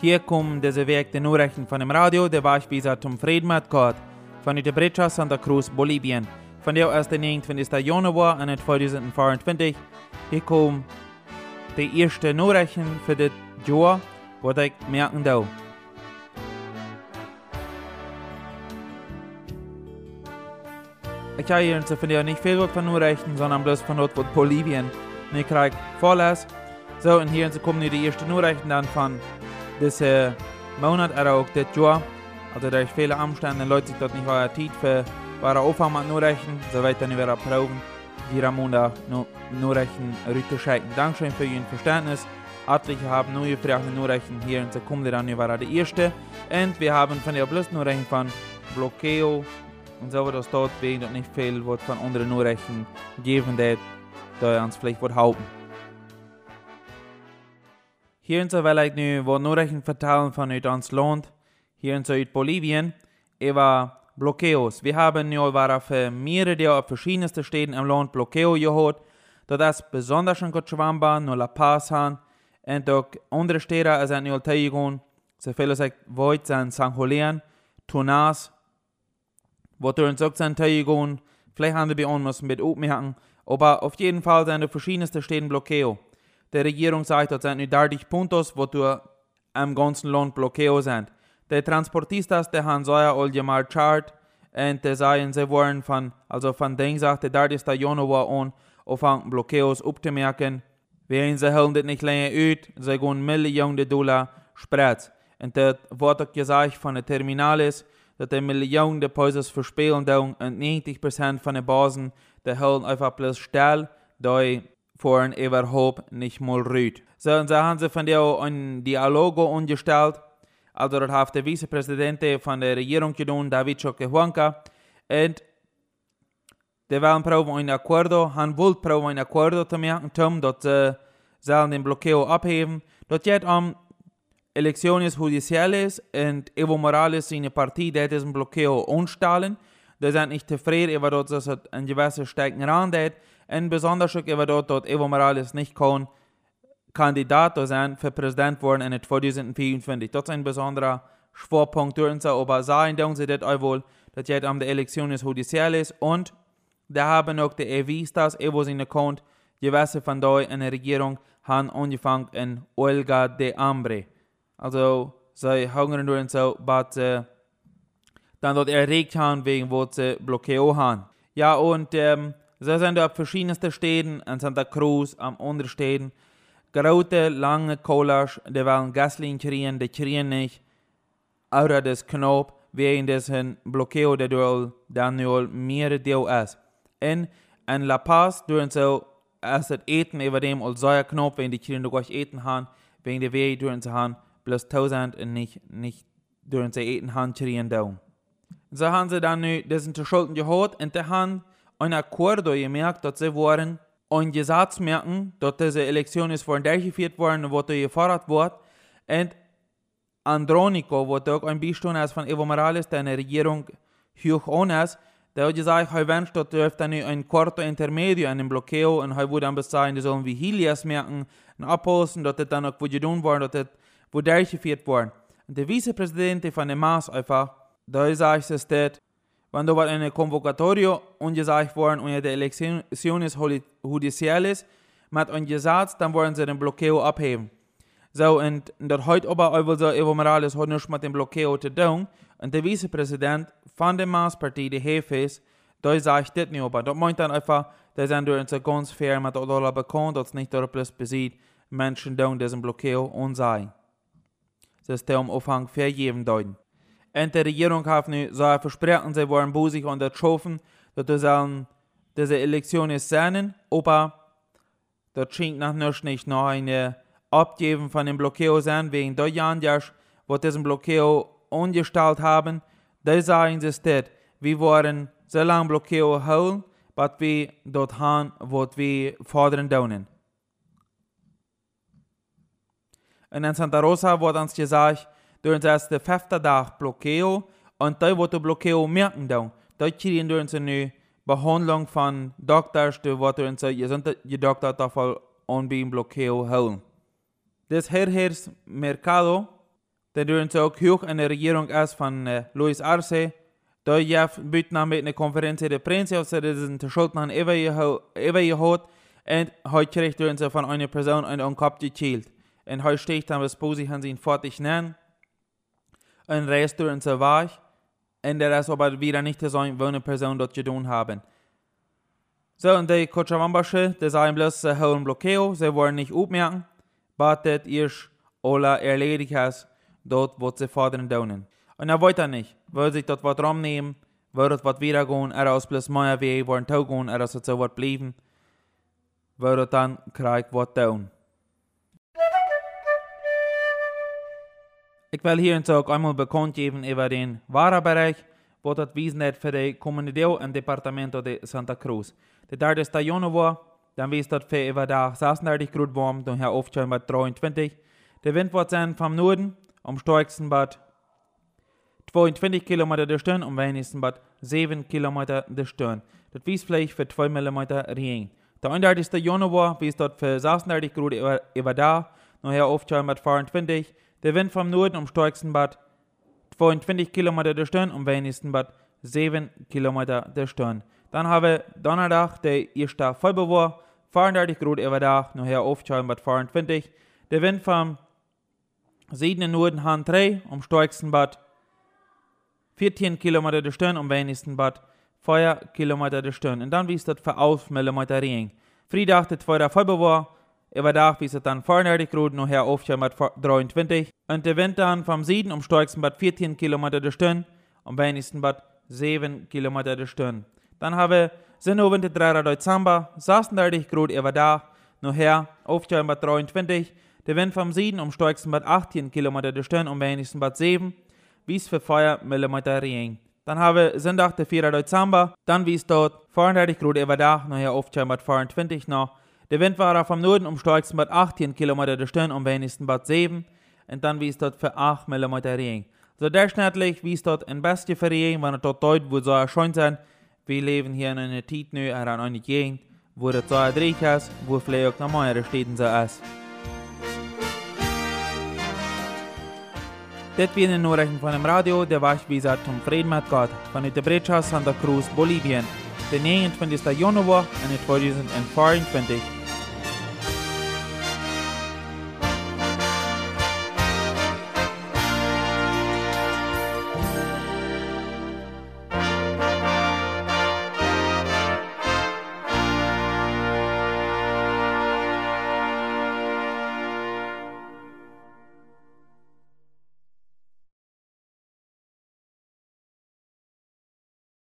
Hier kommen diese Werk der Nachrichten von dem Radio, der Beispiel zum Frieden mit Gott, von der Brecha Santa Cruz, Bolivien, von der aus der 29. Januar 2024. Hier kommen die ersten Nachrichten für das Jahr, was ich merken darf. Ich habe hier nicht viel von Nachrichten, sondern bloß von dort, wo Bolivien nicht krieg vorlässt. So, und hier kommen die ersten Nachrichten dann von diese Monat oder auch das Jahr. Also durch viele Umstände Leute sich dort nicht euer Zeit für wahre Aufwand mit Nachrichten. So weiter nicht proben. Die Ramona Nachrichten rüberschalten. Dankeschön für Ihr Verständnis. Etliche haben neue Fragen Nachrichten hier so kommen dann über die erste. Und wir haben von der Plus Nachrichten von Blockeo und so das dort wegen dort nicht viel wird von anderen Nachrichten geben, da uns vielleicht wird halten. Hier in so will ich nu wat vertellen von uns Land, hier in Südbolivien, über Blockeos. Wir haben ja war für mehrere auf verschiedensten Städten im Land Blockeo gehört, da das besonders in Cochabamba, no La Paz haben, und auch andere Städte sind ja teilgegangen, so viele sagt, Voigt sind San Julian, Tunas, wo wir uns auch sind teilgegangen, vielleicht haben wir bei uns mit aufmerken, aber auf jeden Fall sind die verschiedensten Städten Blockeo. Der Regierung sagt, dass sind 30 Puntos, wo du am ganzen Land Blockeo sind. Die Transportistas, die haben so ja mal chart und die sagen, sie wollen von, also von den sagt, der 30. Januar an, aufhängen Blockeos aufzumerken. Wenn sie hören das nicht länger aus, sie gehen Millionen Dollar spread. Und das wird gesagt von den Terminales, dass die Millionen Deposits verspielen und 90% von den Basen, die hören einfach bloß still, da vorhin überhaupt nicht mal rüht. So, und so haben sie von der ein Dialog umgestellt. Also, das hat der Vizepräsident von der Regierung getan, David Choquehuanca. Und die wollen proben ein Accordo, han wollt proben ein Accordo zu machen, um sie sollen den Blockeo abheben. Dort geht um Elecciones Judiciales und Evo Morales seine Partei, der diesen Blockeo umstellen. Die sind nicht zufrieden, über dass es ein gewisser Stecken rangeht. Und besonders über dort, dass Evo Morales nicht kann Kandidat sein für Präsident worden in 2024. Das ist ein besonderer Schwerpunkt durch uns, aber sagen sie das auch wohl, dass jetzt um die Elektion ist judiciales und da haben auch die Evistas, Evo seine Kont, gewisse von da in der Regierung haben angefangen in Olga de Hambre. Also, sie hungern durch uns, aber sie dann dort erregt haben, wegen wo sie Blockeo haben. Ja, und ähm, Sie sind auf verschiedensten Städten, in Santa Cruz, am anderen Städten. Große, lange Colas, die wollen Gaslin kriegen, die kriegen nicht. Oder das Knopf, wegen dessen Blockeo, der durch Daniel mehr ist. Und in La Paz, durch so, es das Eten über dem als solcher Knopf, wenn die Kinder durch Eten haben, wegen der Wege durch sie haben, plus 1000 und nicht, nicht durch sie Eten haben, kriegen da. So haben sie dann nu, das sind die Schulden gehört, und die haben ein Accordo gemerkt, dass sie waren ein Gesetz merken, dass diese Elektion ist vorhin durchgeführt worden, wo die gefordert wird. Und Andronico, wo auch ein Beistand ist von Evo Morales, der in der Regierung hoch on ist, der hat gesagt, er wünscht, dass er dann ein Quarto Intermedio, einen Blockeo, und er würde dann dahin, die sollen wie Helias merken, und abposten, dass das dann auch tun worden, dass das wo durchgeführt worden. Und der Vizepräsident von dem Maas einfach, da sagt es, dass quando war eine Konvokatorio ungesagt worden unter der Elecciones Judiciales mit Gesetz, dann wollen sie den Blockeo abheben. So, und das heute aber auch so Evo Morales hat nicht mit dem Blockeo zu tun. Und der Vizepräsident von der Maßpartie, die Hefe ist, da sagt das nicht, aber das meint dann einfach, dass sind durch uns ganz fair mit der Dollar bekommen, dass nicht dort plus besieht, Menschen tun diesen Blockeo und sein. Das ist der Umfang für jeden deuten. Und die Regierung hat nu versprochen, sie wollen busig untertroffen, dass sie sollen diese Elektionen sehen, aber das scheint noch nicht noch eine Abgeben von dem Blockeo sein, wegen der Jahren, wo diesen Blockeo umgestellt haben, da sagen sie es wir wollen so lange Blockeo holen, was wir dort haben, was wir fordern dürfen. Und in Santa Rosa wurde uns gesagt, durante esta fifte dag blockeo und da wordt de blockeo merken dan. Da kriegen durante eine Behandlung von Doktors, die wird durante je sind die Doktor davon und beim Blockeo holen. Das Herrhers Mercado, der durch auch hoch in der Regierung ist von äh, Luis Arce, da jaf bytna mit einer Konferenz der Prinz, aus der sind die Schulden ever gehört, und heute kriegt er von einer Person einen Kopf gekillt. Und heute steht dann, was Posi han ihn fertig nennen, und reist durch so weg, und der ist aber wieder nicht so eine Person dort getan haben. So, und die Cochabambasche, die sagen bloß, sie haben Blockeo, sie wollen nicht aufmerken, wartet ihr alle erledigt hast, dort, wo sie fordern dürfen. Und er wollte nicht, will sich dort was rumnehmen, will dort was wiedergehen, er aus bloß mehr wie wollen taugen, er aus so was bleiben, will dann kriegt was tun. Ich will hier so einmal bekannt geben über den Warenbereich, wo das Wiesen hat für die Comunidad und Departamento de Santa Cruz. Der derde ist der Januar, dann wies dort für über da 36 Grad warm, dann hier oft schon bei 23. Der Wind wird sein vom Norden, am stärksten bei 22 km der Stunde, am wenigsten bei 7 km der Stunde. Das wies vielleicht für 2 mm Regen. Der 31. Januar wies dort für 36 Grad über, über da, dann hier oft schon bei 24. Der Wind vom Norden am stärksten bei 22 km der Stunde, am wenigsten bei 7 km der Stunde. Dann habe Donnerdag, der erste Februar, 34 Grad über Tag, nachher aufschauen bei 24. Der Wind vom Süden Norden Han 3, am stärksten bei 14 km der Stunde, am wenigsten bei 4 km der Stunde. Und dann wie es das für 11 mm Regen. Freitag, der 2. Februar, über Tag wie es dann 34 Grad, nachher aufschauen bei 23. Und der Wind dann vom Süden, am stärksten bei 14 km der Stunde, am wenigsten bei 7 km der Stunde. Dan hebben nu winter 3 Dezember, 36 Grad über da, nachher aufstellen bei 23, der Wind vom Süden um stärksten bei 18 km der Stunde, um wenigsten bei 7, wies für 4 mm Regen. Dann habe Sonntag, der 4. Dezember, dann wies dort 34 Grad über da, nachher aufstellen bei 24 noch. Der Wind war vom Norden um stärksten bei 18 km der Stunde, um wenigsten bei 7, und dann wies dort für 8 mm Regen. So durchschnittlich wies dort ein beste für Regen, wenn er dort dort, wo so schön sein, wir leben hier in einer Zeit nu an einer Gegend, wo das so dreig ist, wo vielleicht auch noch mehr Städten so ist. Das waren die Nachrichten von dem Radio, der gesagt zum Frieden mit Gott, von der Brecha Santa Cruz, Bolivien, den 29. Januar 2024.